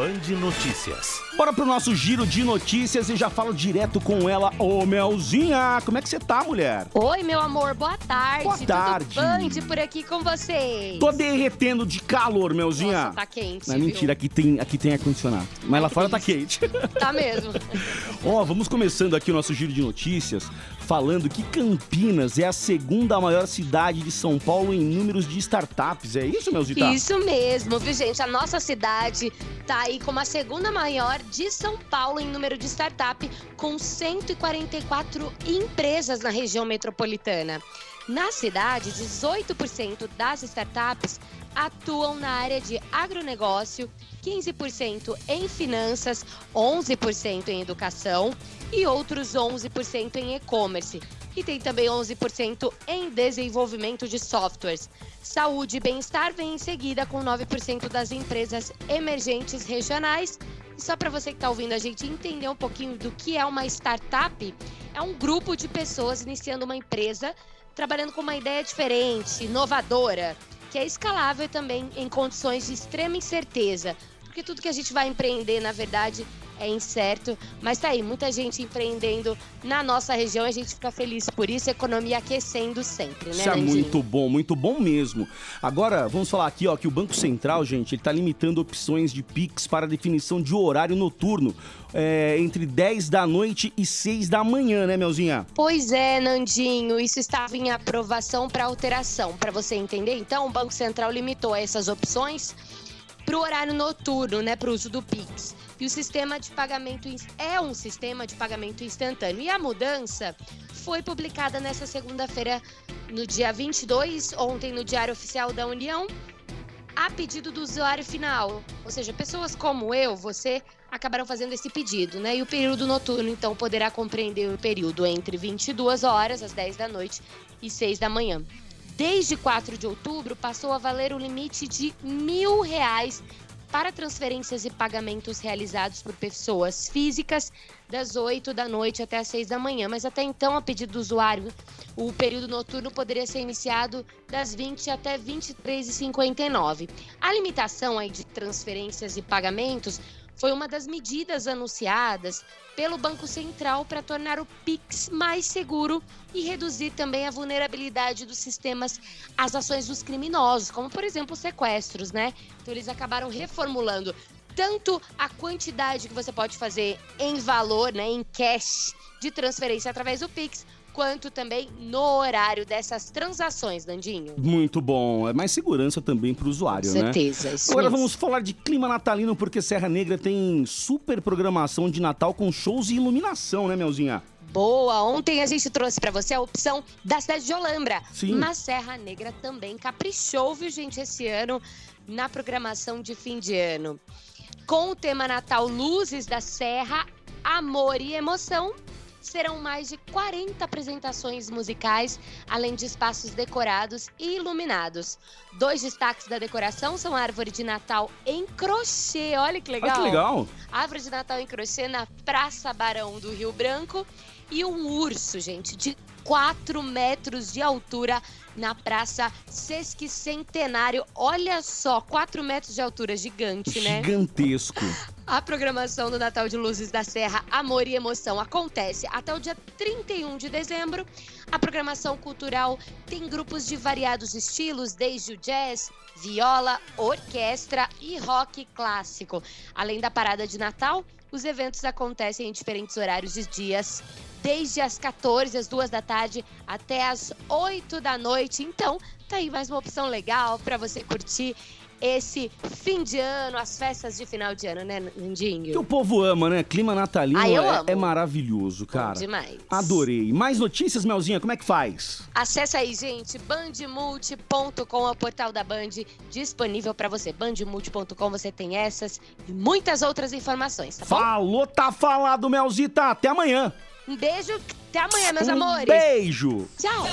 Band Notícias. Bora pro nosso giro de notícias e já falo direto com ela. Ô, Melzinha, como é que você tá, mulher? Oi, meu amor, boa tarde. Boa tarde. Tudo por aqui com vocês. Tô derretendo de calor, Melzinha. Nossa, tá quente, Não, viu? mentira, aqui tem, aqui tem ar-condicionado. Mas lá fora tá quente. Tá mesmo. Ó, vamos começando aqui o nosso giro de notícias falando que Campinas é a segunda maior cidade de São Paulo em números de startups. É isso, Melzita? Isso mesmo, viu, gente? A nossa cidade tá aí como a segunda maior de São Paulo em número de startup, com 144 empresas na região metropolitana. Na cidade, 18% das startups atuam na área de agronegócio, 15% em finanças, 11% em educação e outros 11% em e-commerce. E tem também 11% em desenvolvimento de softwares. Saúde e bem-estar vem em seguida com 9% das empresas emergentes regionais. Só para você que está ouvindo a gente entender um pouquinho do que é uma startup, é um grupo de pessoas iniciando uma empresa, trabalhando com uma ideia diferente, inovadora, que é escalável também em condições de extrema incerteza. Porque tudo que a gente vai empreender, na verdade, é incerto. Mas tá aí, muita gente empreendendo na nossa região e a gente fica feliz por isso, a economia aquecendo sempre, né, Isso é muito bom, muito bom mesmo. Agora, vamos falar aqui, ó, que o Banco Central, gente, ele tá limitando opções de Pix para definição de horário noturno é, entre 10 da noite e 6 da manhã, né, Melzinha? Pois é, Nandinho, isso estava em aprovação para alteração. Para você entender, então, o Banco Central limitou essas opções para o horário noturno, né, para o uso do Pix. E o sistema de pagamento é um sistema de pagamento instantâneo. E a mudança foi publicada nessa segunda-feira, no dia 22, ontem no Diário Oficial da União, a pedido do usuário final. Ou seja, pessoas como eu, você, acabaram fazendo esse pedido, né? E o período noturno, então, poderá compreender o período entre 22 horas, às 10 da noite, e 6 da manhã. Desde 4 de outubro, passou a valer o limite de mil reais para transferências e pagamentos realizados por pessoas físicas das 8 da noite até as 6 da manhã. Mas até então, a pedido do usuário, o período noturno poderia ser iniciado das 20 até 23h59. A limitação aí de transferências e pagamentos foi uma das medidas anunciadas pelo Banco Central para tornar o Pix mais seguro e reduzir também a vulnerabilidade dos sistemas às ações dos criminosos, como por exemplo sequestros, né? Então eles acabaram reformulando tanto a quantidade que você pode fazer em valor, né, em cash de transferência através do Pix, quanto também no horário dessas transações, Dandinho. Muito bom. É mais segurança também pro usuário, Com né? certeza, isso Agora mesmo. vamos falar de clima natalino, porque Serra Negra tem super programação de Natal com shows e iluminação, né, Melzinha? Boa! Ontem a gente trouxe pra você a opção da cidade de Olambra. Sim. Mas Serra Negra também caprichou, viu, gente, esse ano na programação de fim de ano. Com o tema Natal Luzes da Serra, Amor e Emoção, serão mais de 40 apresentações musicais, além de espaços decorados e iluminados. Dois destaques da decoração são a árvore de Natal em crochê. Olha que legal! Olha que legal. Árvore de Natal em crochê na Praça Barão do Rio Branco e um urso, gente, de 4 metros de altura na Praça Sesquicentenário. Olha só, 4 metros de altura, gigante, né? Gigantesco. A programação do Natal de Luzes da Serra Amor e Emoção acontece até o dia 31 de dezembro. A programação cultural tem grupos de variados estilos, desde o jazz, viola, orquestra e rock clássico. Além da parada de Natal, os eventos acontecem em diferentes horários e dias, desde as 14 às 2 da tarde até as 8 da noite. Então, tá aí mais uma opção legal para você curtir esse fim de ano, as festas de final de ano, né, Que Nandinho? o povo ama, né? Clima natalino Ah, eu é, amo. é maravilhoso, cara. demais. Adorei. Mais notícias, Melzinha, como é que faz? Acesse aí, gente, bandmulti.com é o portal da Band disponível para você. Bandmulti.com você tem essas e muitas outras informações, tá bom? Falou, tá falado, Melzita. Até amanhã. Um beijo, até amanhã, meus um amores. beijo. Tchau.